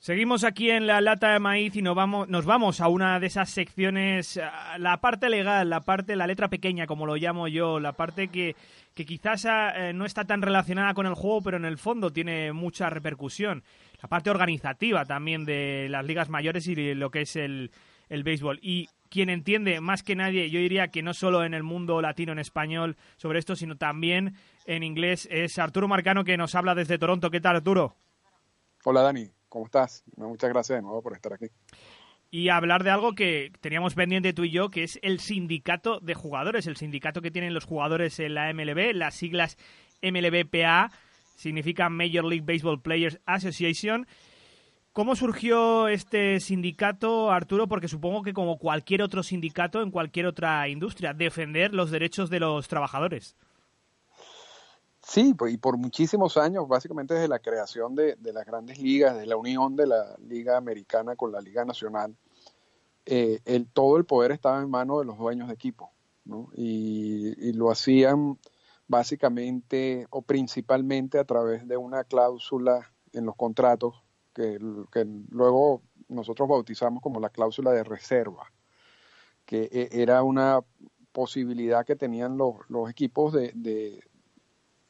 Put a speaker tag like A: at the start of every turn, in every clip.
A: Seguimos aquí en la lata de maíz y nos vamos, nos vamos a una de esas secciones, la parte legal, la parte, la letra pequeña, como lo llamo yo, la parte que, quizás eh, no está tan relacionada con el juego, pero en el fondo tiene mucha repercusión. La parte organizativa también de las ligas mayores y lo que es el béisbol. Y quien entiende más que nadie, yo diría que no solo en el mundo latino, en español, sobre esto, sino también en inglés, es Arturo Marcano que nos habla desde Toronto. ¿Qué tal, Arturo?
B: Hola, Dani. ¿Cómo estás? Muchas gracias de nuevo por estar aquí.
A: Y hablar de algo que teníamos pendiente tú y yo, que es el sindicato de jugadores, el sindicato que tienen los jugadores en la MLB, las siglas MLBPA, significa Major League Baseball Players Association. ¿Cómo surgió este sindicato, Arturo? Porque supongo que como cualquier otro sindicato en cualquier otra industria, defender los derechos de los trabajadores.
B: Sí, y por muchísimos años, básicamente desde la creación de, las grandes ligas, desde la unión de la Liga Americana con la Liga Nacional, eh, todo el poder estaba en manos de los dueños de equipo, ¿no? y, lo hacían básicamente o principalmente a través de una cláusula en los contratos que, luego nosotros bautizamos como la cláusula de reserva, que eh, era una posibilidad que tenían los, los equipos de, de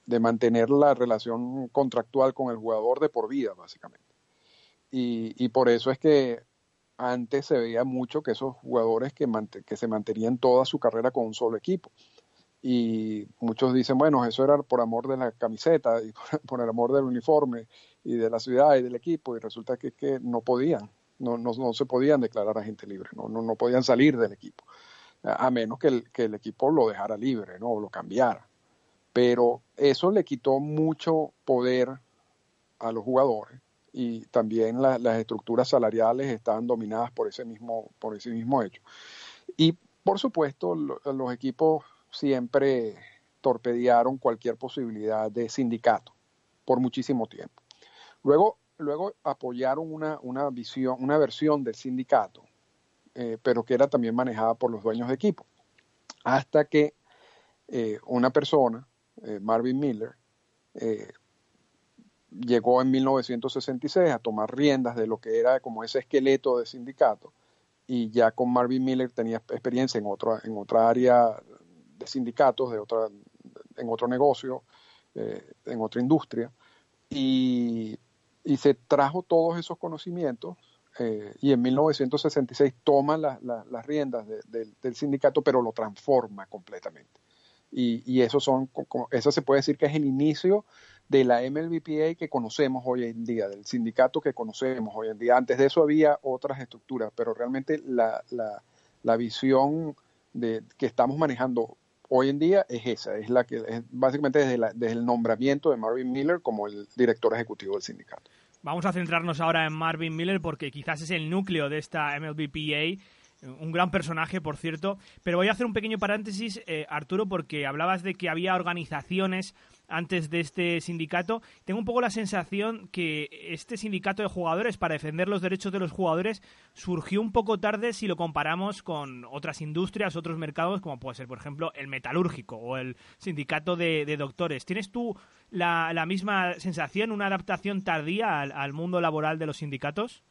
B: mantener la relación contractual con el jugador de por vida, básicamente. Y, por eso es que antes se veía mucho que esos jugadores que, que se mantenían toda su carrera con un solo equipo. Y muchos dicen, bueno, eso era por amor de la camiseta y por, el amor del uniforme y de la ciudad y del equipo. Y resulta que, que no podían, no, no, se podían declarar agente libre, no, no, no podían salir del equipo, a menos que el, que el equipo lo dejara libre, ¿no? o lo cambiara pero eso le quitó mucho poder a los jugadores y también las estructuras salariales estaban dominadas por ese mismo, por ese mismo hecho. Y por supuesto, los equipos siempre torpedearon cualquier posibilidad de sindicato por muchísimo tiempo. Luego, luego apoyaron una, una visión, una versión del sindicato, eh, pero que era también manejada por los dueños de equipo. Hasta que eh, una persona eh, Marvin Miller, eh, llegó en 1966 a tomar riendas de lo que era como ese esqueleto de sindicato y ya con Marvin Miller tenía experiencia en otra, en otra área de sindicatos, de otra, en otro negocio, eh, en otra industria y, se trajo todos esos conocimientos y en 1966 toma las riendas del sindicato pero lo transforma completamente y, eso, son, eso se puede decir que es el inicio de la MLBPA que conocemos hoy en día, del sindicato que conocemos hoy en día. Antes de eso había otras estructuras, pero realmente la, la, la visión de, que estamos manejando hoy en día es esa, es la que es básicamente desde, desde el nombramiento de Marvin Miller como el director ejecutivo del sindicato.
A: Vamos a centrarnos ahora en Marvin Miller porque quizás es el núcleo de esta MLBPA un gran personaje, por cierto. Pero voy a hacer un pequeño paréntesis, eh, Arturo, porque hablabas de que había organizaciones antes de este sindicato. Tengo un poco la sensación que este sindicato de jugadores, para defender los derechos de los jugadores, surgió un poco tarde si lo comparamos con otras industrias, otros mercados, como puede ser, por ejemplo, el metalúrgico o el sindicato de, doctores. ¿Tienes tú la, misma sensación, una adaptación tardía al mundo laboral de los sindicatos?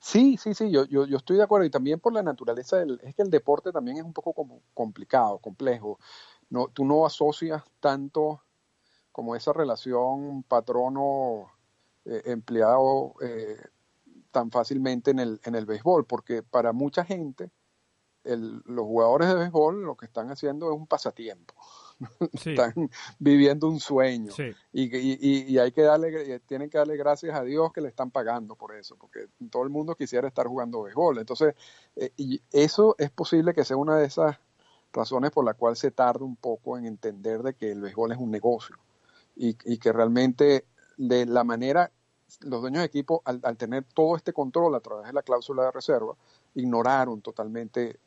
B: Sí, sí, sí, yo, yo, yo, estoy de acuerdo y también por la naturaleza del, es que el deporte también es un poco como complicado, complejo. No, tú no asocias tanto como esa relación patrono eh, empleado eh, tan fácilmente en el, en el béisbol, porque para mucha gente el, los jugadores de béisbol lo que están haciendo es un pasatiempo. están viviendo un sueño. Y, y, hay que darle tienen que darle gracias a Dios que le están pagando por eso porque todo el mundo quisiera estar jugando béisbol. Entonces eh, y eso es posible que sea una de esas razones por la cual se tarda un poco en entender de que el béisbol es un negocio y, que realmente de la manera los dueños de equipo, al, tener todo este control a través de la cláusula de reserva, ignoraron totalmente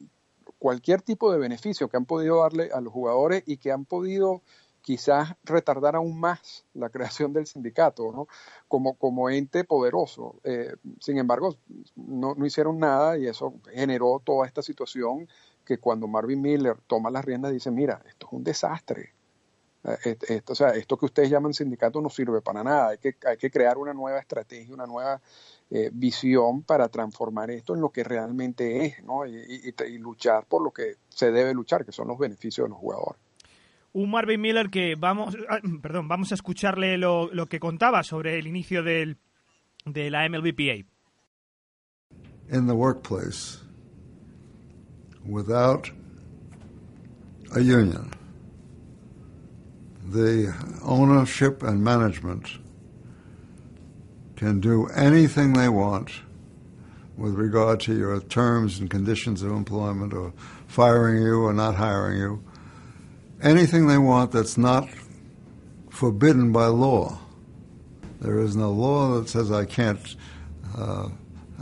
B: cualquier tipo de beneficio que han podido darle a los jugadores y que han podido quizás retardar aún más la creación del sindicato, ¿no? Como, como ente poderoso. Eh, sin embargo, no, no, hicieron nada y eso generó toda esta situación que cuando Marvin Miller toma las riendas dice, mira, esto es un desastre. Eh, esto, o sea, esto que ustedes llaman sindicato no sirve para nada. Hay que, hay que crear una nueva estrategia, una nueva eh, visión para transformar esto en lo que realmente es, ¿no? Y, luchar por lo que se debe luchar, que son los beneficios de los jugadores.
A: Un Marvin Miller que vamos, ah, perdón, vamos a escucharle lo, lo que contaba sobre el inicio del, de la MLBPA.
C: In the workplace, without a union. The ownership and management can do anything they want with regard to your terms and conditions of employment or firing you or not hiring you. Anything they want that's not forbidden by law. There is no law that says I can't uh,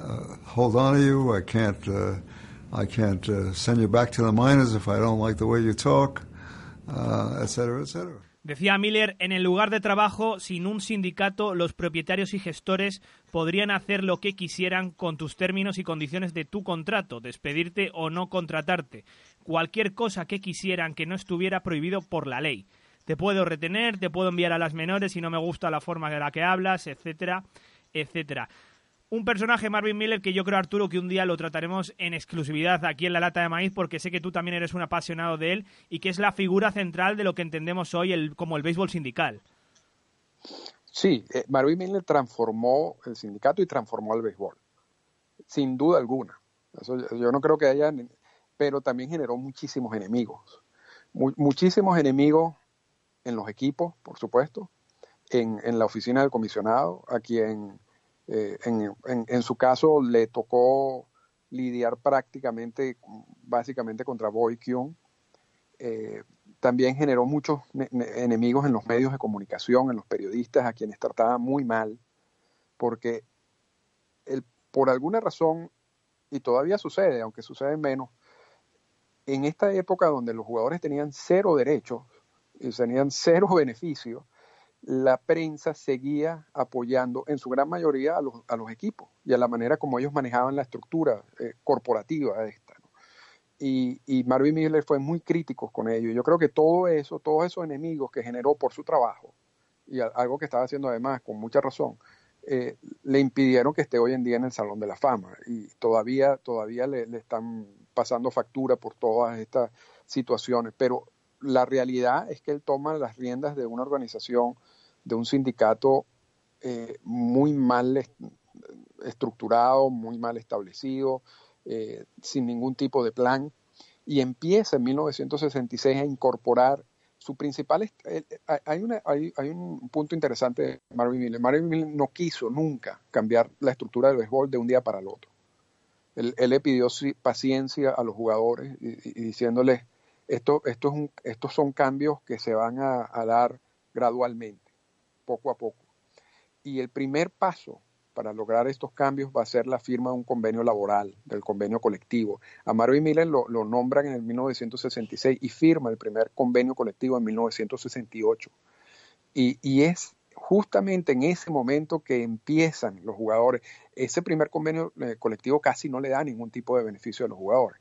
C: uh, hold on to you, I can't, uh, I can't uh, send you back to the miners if I don't like the way you talk, uh, et cetera, et cetera.
A: Decía Miller, en el lugar de trabajo, sin un sindicato, los propietarios y gestores podrían hacer lo que quisieran con tus términos y condiciones de tu contrato, despedirte o no contratarte, cualquier cosa que quisieran que no estuviera prohibido por la ley. Te puedo retener, te puedo enviar a las menores si no me gusta la forma de la que hablas, etcétera, etcétera un personaje, Marvin Miller, que yo creo, Arturo, que un día lo trataremos en exclusividad aquí en La Lata de Maíz, porque sé que tú también eres un apasionado de él y que es la figura central de lo que entendemos hoy el, como el béisbol sindical.
B: Sí, eh, Marvin Miller transformó el sindicato y transformó el béisbol, sin duda alguna. yo no creo que haya, pero también generó muchísimos enemigos, muchísimos enemigos en los equipos, por supuesto, en, en la oficina del comisionado, a quien eh, en, su caso le tocó lidiar prácticamente, básicamente contra Boy Kyung. Eh, también generó muchos enemigos en los medios de comunicación, en los periodistas, a quienes trataba muy mal, porque por alguna razón, y todavía sucede, aunque sucede menos, en esta época donde los jugadores tenían cero derechos y tenían cero beneficios, la prensa seguía apoyando en su gran mayoría a los, a los equipos y a la manera como ellos manejaban la estructura eh, corporativa esta. Y, y, Marvin Miller fue muy crítico con ello. Yo creo que todo eso, todos esos enemigos que generó por su trabajo, y algo que estaba haciendo además con mucha razón, eh, le impidieron que esté hoy en día en el Salón de la Fama. Y todavía, todavía le, le están pasando factura por todas estas situaciones. Pero la realidad es que él toma las riendas de una organización de un sindicato eh, muy mal estructurado, muy mal establecido, eh, sin ningún tipo de plan, y empieza en 1966 a incorporar su principal... Hay, hay, un punto interesante de Marvin Miller. Marvin Miller no quiso nunca cambiar la estructura del béisbol de un día para el otro. Él, le pidió paciencia a los jugadores y, diciéndoles, esto, esto es un, estos son cambios que se van a dar gradualmente poco a poco. Y el primer paso para lograr estos cambios va a ser la firma de un convenio laboral, del convenio colectivo. A Marvin Miller lo, lo nombran en el 1966 y firma el primer convenio colectivo en 1968. Y, y es justamente en ese momento que empiezan los jugadores. Ese primer convenio eh, colectivo casi no le da ningún tipo de beneficio a los jugadores,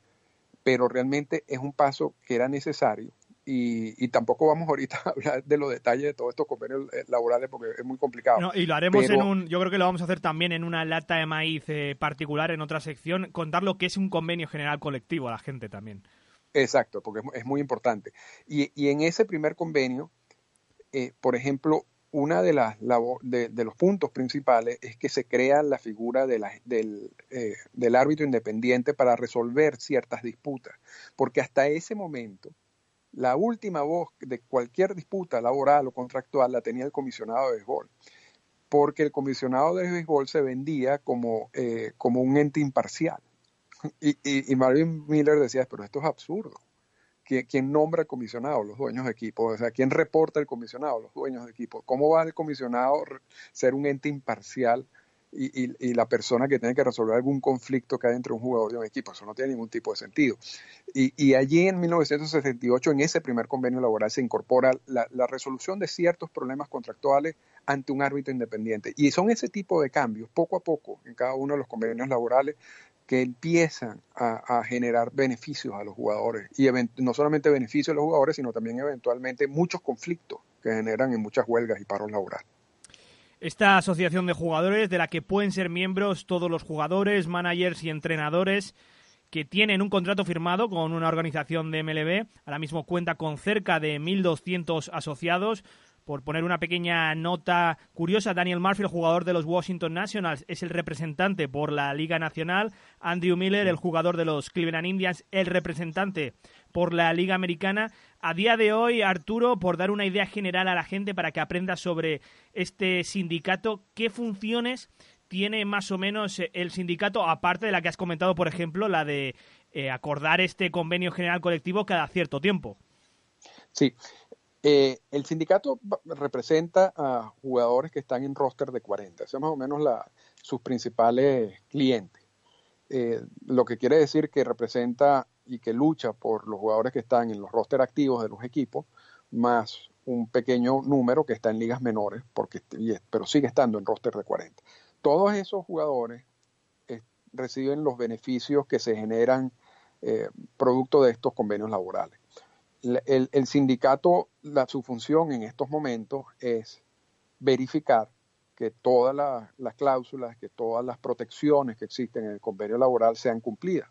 B: pero realmente es un paso que era necesario y, tampoco vamos ahorita a hablar de los detalles de todos estos convenios eh, laborales porque es muy complicado.
A: y lo haremos en un, yo creo que lo vamos a hacer también en una lata de maíz eh, particular, en otra sección, contar lo que es un convenio general colectivo a la gente también.
B: Exacto, porque es, muy importante. Y, y, en ese primer convenio, eh, por ejemplo, una de, las de, de, los puntos principales es que se crea la figura de la, del, del árbitro independiente para resolver ciertas disputas, porque hasta ese momento la última voz de cualquier disputa laboral o contractual la tenía el comisionado de béisbol, porque el comisionado de béisbol se vendía como, eh, como un ente imparcial. Y, y, Marvin Miller decía, pero esto es absurdo, ¿quién, nombra el comisionado? Los dueños de equipo. O sea, ¿quién reporta el comisionado? Los dueños de equipo. ¿Cómo va el comisionado ser un ente imparcial y, la persona que tiene que resolver algún conflicto que hay entre un jugador y un equipo? Eso no tiene ningún tipo de sentido. Y, allí en 1968, en ese primer convenio laboral, se incorpora la, la resolución de ciertos problemas contractuales ante un árbitro independiente. Y son ese tipo de cambios, poco a poco, en cada uno de los convenios laborales, que empiezan a, generar beneficios a los jugadores. Y no solamente beneficios a los jugadores, sino también eventualmente muchos conflictos que generan en muchas huelgas y paros laborales.
A: Esta asociación de jugadores de la que pueden ser miembros todos los jugadores, managers y entrenadores que tienen un contrato firmado con una organización de MLB. Ahora mismo cuenta con cerca de 1.200 asociados, por poner una pequeña nota curiosa, Daniel Murphy, el jugador de los Washington Nationals, es el representante por la Liga Nacional. Andrew Miller, el jugador de los Cleveland Indians, el representante por la Liga Americana. A día de hoy, Arturo, por dar una idea general a la gente para que aprenda sobre este sindicato, ¿qué funciones tiene más o menos el sindicato, aparte de la que has comentado, por ejemplo, la de eh, acordar este convenio general colectivo cada cierto tiempo?
B: Sí, eh, el sindicato representa a jugadores que están en roster de 40, son más o menos sus principales clientes. Eh, lo que quiere decir que representa y que lucha por los jugadores que están en los roster activos de los equipos, más un pequeño número que está en ligas menores, porque, pero sigue estando en roster de 40. Todos esos jugadores eh, reciben los beneficios que se generan producto de estos convenios laborales el, sindicato, la, su función en estos momentos es verificar que todas las cláusulas, que todas las protecciones que existen en el convenio laboral sean cumplidas.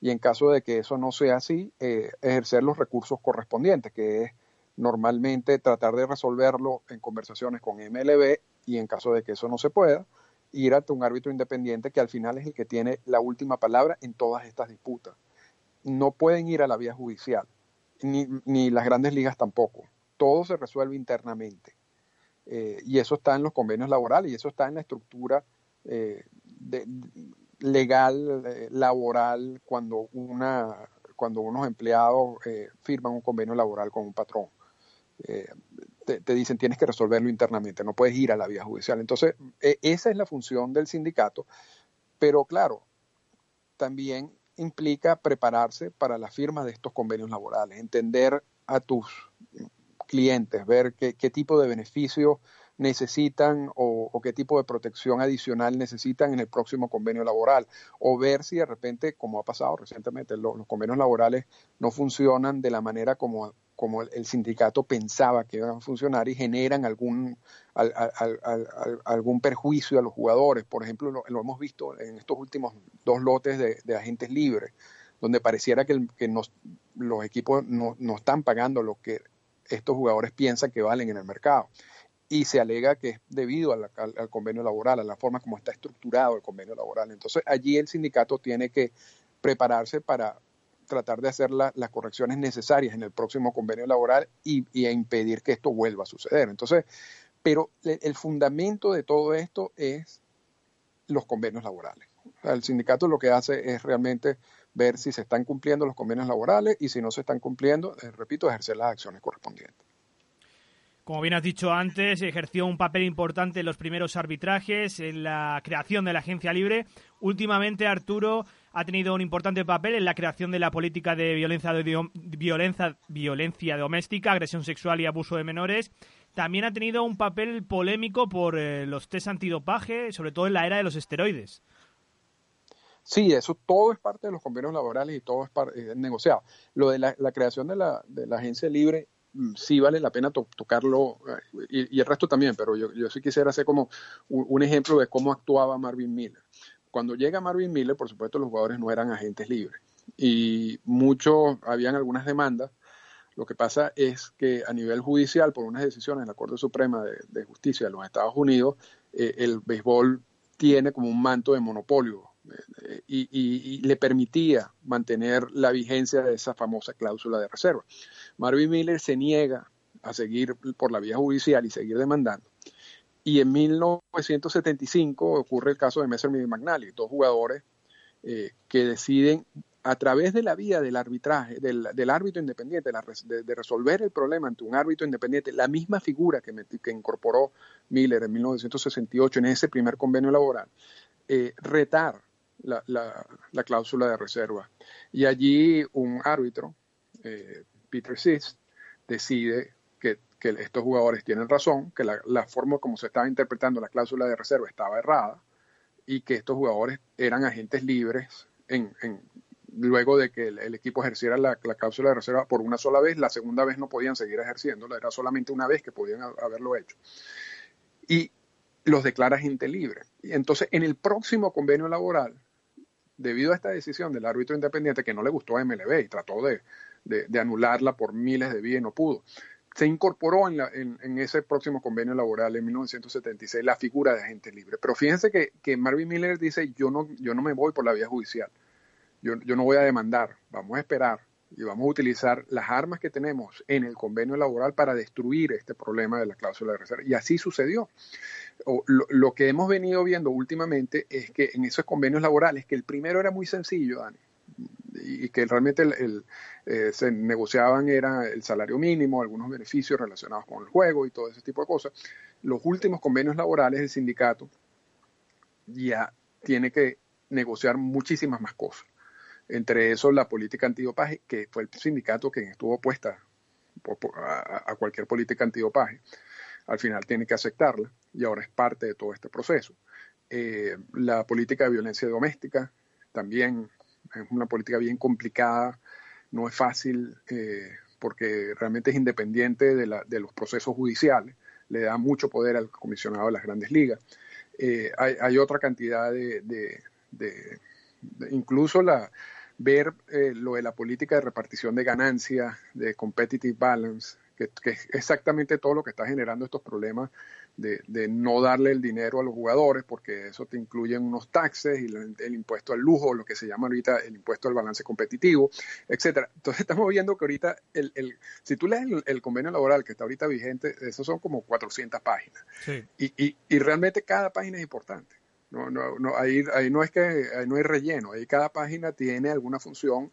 B: Y en caso de que eso no sea así, eh, ejercer los recursos correspondientes, que es normalmente tratar de resolverlo en conversaciones con MLB y en caso de que eso no se pueda, ir ante un árbitro independiente que al final es el que tiene la última palabra en todas estas disputas. No pueden ir a la vía judicial ni, ni las grandes ligas tampoco. Todo se resuelve internamente. Eh, y eso está en los convenios laborales y eso está en la estructura eh, legal, eh, laboral, cuando, una, cuando unos empleados firman un convenio laboral con un patrón. Te, te, dicen tienes que resolverlo internamente, no puedes ir a la vía judicial. Entonces, e, esa es la función del sindicato, pero claro, también implica prepararse para la firma de estos convenios laborales, entender a tus clientes, ver qué, tipo de beneficios necesitan o, qué tipo de protección adicional necesitan en el próximo convenio laboral, o ver si de repente, como ha pasado recientemente, los convenios laborales no funcionan de la manera como como el, sindicato pensaba que iban a funcionar y generan algún, algún perjuicio a los jugadores. Por ejemplo, lo, hemos visto en estos últimos dos lotes de, agentes libres, donde pareciera que, los equipos no, no, están pagando lo que estos jugadores piensan que valen en el mercado. Y se alega que es debido al, al convenio laboral, a la forma como está estructurado el convenio laboral. Entonces, allí el sindicato tiene que prepararse para, tratar de hacer las correcciones necesarias en el próximo convenio laboral y, a impedir que esto vuelva a suceder. Entonces, pero el fundamento de todo esto es los convenios laborales. el sindicato lo que hace es realmente ver si se están cumpliendo los convenios laborales y si no se están cumpliendo, eh, repito, ejercer las acciones correspondientes.
A: Como bien has dicho antes, ejerció un papel importante en los primeros arbitrajes, en la creación de la agencia libre. Últimamente, Arturo ha tenido un importante papel en la creación de la política de violencia, violencia, violencia doméstica, agresión sexual y abuso de menores. También ha tenido un papel polémico por eh, los test antidopaje, sobre todo en la era de los esteroides.
B: Sí, eso todo es parte de los convenios laborales y todo es, negociado. Lo de la, creación de la, de la agencia libre Mm, sí vale la pena tocarlo, eh, y, el resto también, pero yo, yo sí quisiera hacer como un, ejemplo de cómo actuaba Marvin Miller. Cuando llega Marvin Miller, por supuesto, los jugadores no eran agentes libres y muchos, habían algunas demandas. Lo que pasa es que a nivel judicial, por unas decisiones de la Corte Suprema de, Justicia de los Estados Unidos, eh, el béisbol tiene como un manto de monopolio eh, y, le permitía mantener la vigencia de esa famosa cláusula de reserva. Marvin Miller se niega a seguir por la vía judicial y seguir demandando. Y en 1975 ocurre el caso de Messer y McNally, dos jugadores eh, que deciden a través de la vía del arbitraje, del, árbitro independiente, de, resolver el problema ante un árbitro independiente, la misma figura que, que incorporó Miller en 1968 en ese primer convenio laboral, eh, retar la, cláusula de reserva. Y allí un árbitro, eh, Peter Sist, decide que, estos jugadores tienen razón, que la, forma como se estaba interpretando la cláusula de reserva estaba errada y que estos jugadores eran agentes libres en, luego de que el, equipo ejerciera la, cláusula de reserva por una sola vez, la segunda vez no podían seguir ejerciéndola, era solamente una vez que podían haberlo hecho. Y los declara agente libre. Y entonces, en el próximo convenio laboral, debido a esta decisión del árbitro independiente que no le gustó a MLB y trató de, anularla por miles de vías y no pudo, se incorporó en, ese próximo convenio laboral en 1976 la figura de agente libre. Pero fíjense que, que Marvin Miller dice, yo no, yo no me voy por la vía judicial yo, no voy a demandar, vamos a esperar y vamos a utilizar las armas que tenemos en el convenio laboral para destruir este problema de la cláusula de reserva. Y así sucedió. lo, que hemos venido viendo últimamente es que en esos convenios laborales, que el primero era muy sencillo, Dani, y que realmente eh, se negociaban era el salario mínimo, algunos beneficios relacionados con el juego y todo ese tipo de cosas. Los últimos convenios laborales del sindicato ya tiene que negociar muchísimas más cosas entre eso la política antidopaje, que fue el sindicato que estuvo opuesta a, cualquier política antidopaje, al final tiene que aceptarla y ahora es parte de todo este proceso. Eh, la política de violencia doméstica también es una política bien complicada, no es fácil eh, porque realmente es independiente de, los procesos judiciales, le da mucho poder al comisionado de las grandes ligas. Eh, hay, otra cantidad de incluso la, ver eh, lo de la política de repartición de ganancias, de competitive balance, que, es exactamente todo lo que está generando estos problemas de, no darle el dinero a los jugadores, porque eso te incluye unos taxes y el, impuesto al lujo, lo que se llama ahorita el impuesto al balance competitivo, etcétera. Entonces estamos viendo que ahorita, el, el si tú lees el, convenio laboral que está ahorita vigente, esos son como 400 páginas. Y, y, y realmente cada página es importante. No, no, no, ahí, ahí no es que no hay relleno, ahí cada página tiene alguna función,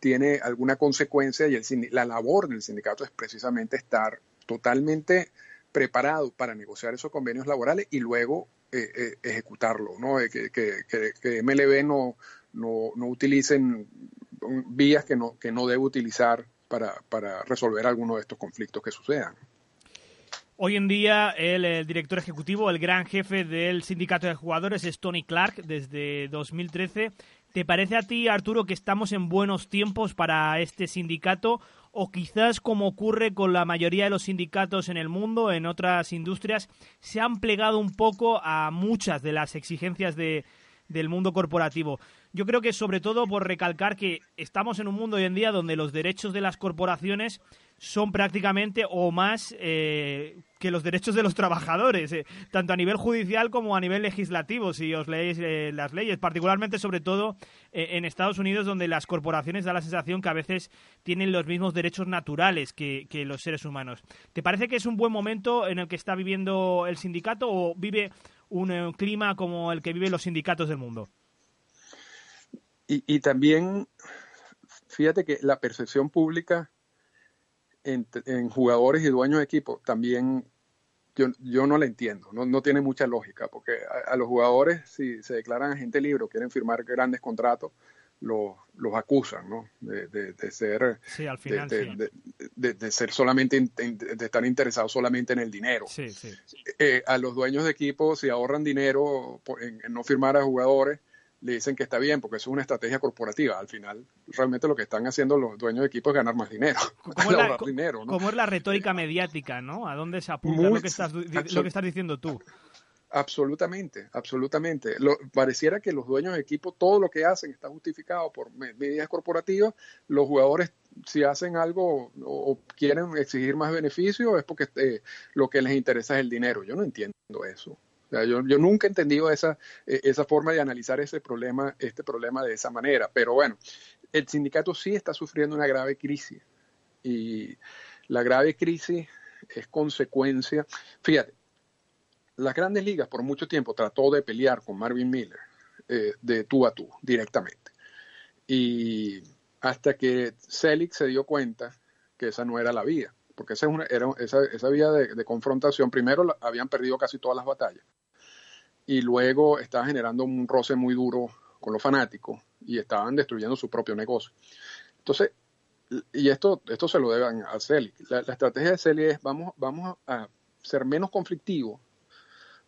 B: tiene alguna consecuencia y el, la labor del sindicato es precisamente estar totalmente preparado para negociar esos convenios laborales y luego eh, eh, ejecutarlo, ¿no? Que, que, que, MLB no, no, no, utilicen vías que no, que no debe utilizar para, para resolver alguno de estos conflictos que sucedan.
A: Hoy en día el, director ejecutivo, el gran jefe del sindicato de jugadores es Tony Clark desde 2013. ¿Te parece a ti, Arturo, que estamos en buenos tiempos para este sindicato o quizás como ocurre con la mayoría de los sindicatos en el mundo, en otras industrias, se han plegado un poco a muchas de las exigencias de, del mundo corporativo? Yo creo que sobre todo por recalcar que estamos en un mundo hoy en día donde los derechos de las corporaciones son prácticamente o más eh, que los derechos de los trabajadores, eh, tanto a nivel judicial como a nivel legislativo, si os leéis eh, las leyes, particularmente sobre todo en Estados Unidos, donde las corporaciones da la sensación que a veces tienen los mismos derechos naturales que, que los seres humanos. ¿Te parece que es un buen momento en el que está viviendo el sindicato o vive un clima como el que viven los sindicatos del mundo?
B: Y, y también, fíjate que la percepción pública en, jugadores y dueños de equipo también yo, yo no la entiendo, no, no tiene mucha lógica, porque a, los jugadores si se declaran agente libre o quieren firmar grandes contratos, los, los acusan, ¿no? De, de, ser,
A: sí, al final,
B: de, ser solamente, de estar interesados solamente en el dinero.
A: Sí.
B: Eh, a los dueños de equipo, si ahorran dinero en no firmar a jugadores, le dicen que está bien porque eso es una estrategia corporativa. Al final, realmente lo que están haciendo los dueños de equipos es ganar más dinero.
A: ¿Cómo, es la, dinero, ¿no? es la retórica mediática, ¿no? ¿A dónde se apunta lo, que estás, lo que estás diciendo tú?
B: Absolutamente, absolutamente. Lo, pareciera que los dueños de equipo, todo lo que hacen está justificado por medidas corporativas. Los jugadores, si hacen algo o, quieren exigir más beneficios, es porque eh, lo que les interesa es el dinero. Yo no entiendo eso yo, nunca he entendido esa, e, esa forma de analizar ese problema, este problema de esa manera. Pero bueno, el sindicato sí está sufriendo una grave crisis. Y la grave crisis es consecuencia. Fíjate, las grandes ligas por mucho tiempo trató de pelear con Marvin Miller eh, de tú a tú, directamente. Y hasta que Selig se dio cuenta que esa no era la vía, porque esa, era esa, esa vía de, confrontación, primero habían perdido casi todas las batallas, y luego estaba generando un roce muy duro con los fanáticos y estaban destruyendo su propio negocio. Entonces, y esto, esto se lo deben a Selig. La, estrategia de Selig es vamos, vamos a ser menos conflictivos,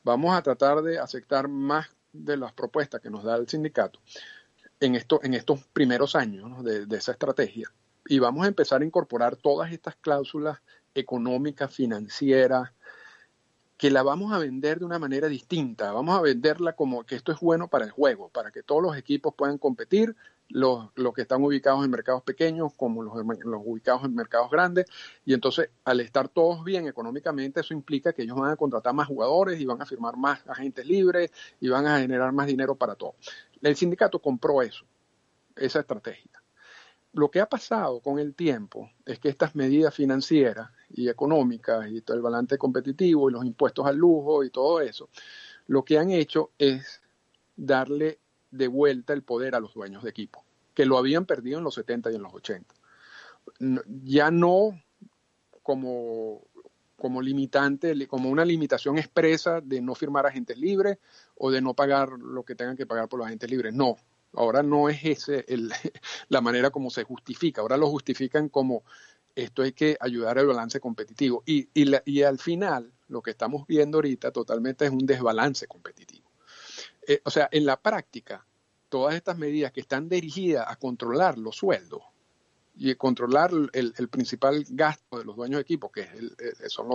B: vamos a tratar de aceptar más de las propuestas que nos da el sindicato en, esto, en estos primeros años de, de esa estrategia y vamos a empezar a incorporar todas estas cláusulas económicas, financieras, que la vamos a vender de una manera distinta. Vamos a venderla como que esto es bueno para el juego, para que todos los equipos puedan competir, los, que están ubicados en mercados pequeños como los, los, ubicados en mercados grandes. Y entonces, al estar todos bien económicamente, eso implica que ellos van a contratar más jugadores y van a firmar más agentes libres y van a generar más dinero para todos. El sindicato compró eso, esa estrategia. Lo que ha pasado con el tiempo es que estas medidas financieras y económicas y todo el balance competitivo y los impuestos al lujo y todo eso, lo que han hecho es darle de vuelta el poder a los dueños de equipo, que lo habían perdido en los 70 y en los 80. Ya no como, como limitante, como una limitación expresa de no firmar agentes libres o de no pagar lo que tengan que pagar por los agentes libres. No, Ahora no es ese el, la manera como se justifica, ahora lo justifican como esto hay que ayudar al balance competitivo. Y, y, al final, lo que estamos viendo ahorita totalmente es un desbalance competitivo. Eh, o sea, en la práctica, todas estas medidas que están dirigidas a controlar los sueldos y controlar el, principal gasto de los dueños de equipo, que es son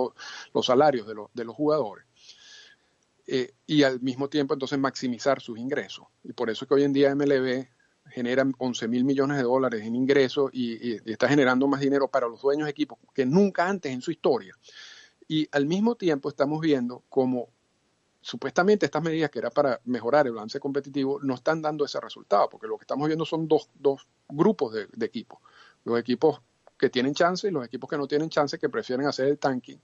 B: los, salarios de los, de los jugadores, eh, y al mismo tiempo entonces maximizar sus ingresos. Y por eso que hoy en día MLB genera 11 mil millones de dólares en ingresos y, está generando más dinero para los dueños de equipos que nunca antes en su historia. Y al mismo tiempo estamos viendo como supuestamente estas medidas que eran para mejorar el balance competitivo no están dando ese resultado, porque lo que estamos viendo son dos, dos grupos de, de equipos. Los equipos que tienen chance y los equipos que no tienen chance, que prefieren hacer el tanking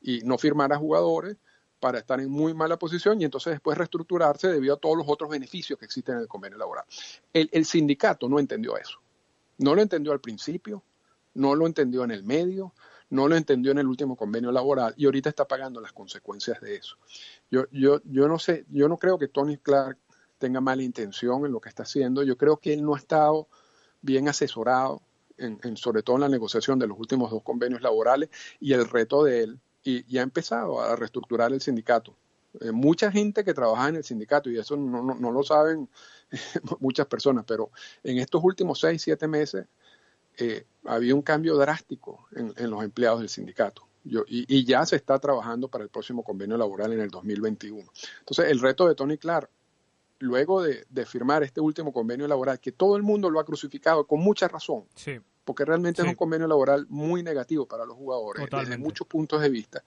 B: y no firmar a jugadores para estar en muy mala posición y entonces después reestructurarse debido a todos los otros beneficios que existen en el convenio laboral. El, sindicato no entendió eso. No lo entendió al principio, no lo entendió en el medio, no lo entendió en el último convenio laboral y ahorita está pagando las consecuencias de eso. Yo, yo, yo no sé, yo no creo que Tony Clark tenga mala intención en lo que está haciendo. Yo creo que él no ha estado bien asesorado, en, sobre todo en la negociación de los últimos dos convenios laborales y el reto de él y, ha empezado a reestructurar el sindicato. Eh, mucha gente que trabaja en el sindicato, y eso no, no, lo saben muchas personas, pero en estos últimos seis, siete meses eh, había un cambio drástico en, los empleados del sindicato. Y, ya se está trabajando para el próximo convenio laboral en el 2021. Entonces, el reto de Tony Clark, luego de, de firmar este último convenio laboral, que todo el mundo lo ha crucificado con mucha razón, sí porque realmente es un convenio laboral muy negativo para los jugadores desde muchos puntos de vista.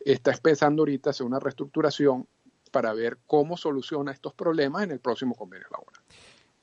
B: Está empezando ahorita hacer una reestructuración para ver cómo soluciona estos problemas en el próximo convenio laboral.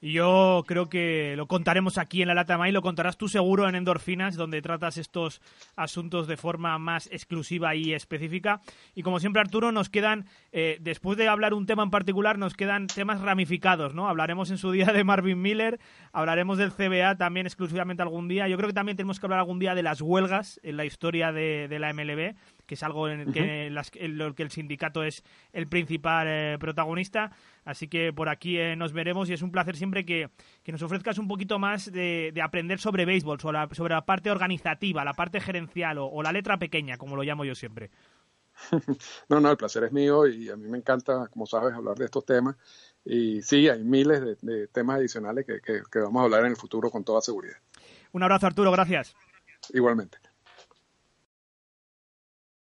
A: Y yo creo que lo contaremos aquí en la Lata May, lo contarás tú seguro en Endorfinas, donde tratas estos asuntos de forma más exclusiva y específica. Y como siempre, Arturo, nos quedan, eh, después de hablar un tema en particular, nos quedan temas ramificados, ¿no? Hablaremos en su día de Marvin Miller, hablaremos del CBA también exclusivamente algún día. Yo creo que también tenemos que hablar algún día de las huelgas en la historia de, la MLB, que es algo en, el que, lo que el sindicato es el principal eh, protagonista. Así que por aquí eh, nos veremos y es un placer siempre que, nos ofrezcas un poquito más de, aprender sobre béisbol, sobre la, sobre la, parte organizativa, la parte gerencial o, la letra pequeña, como lo llamo yo siempre.
B: No, no, el placer es mío y a mí me encanta, como sabes, hablar de estos temas. Y sí, hay miles de, temas adicionales que vamos a hablar en el futuro con toda seguridad.
A: Un abrazo, Arturo, gracias.
B: Igualmente.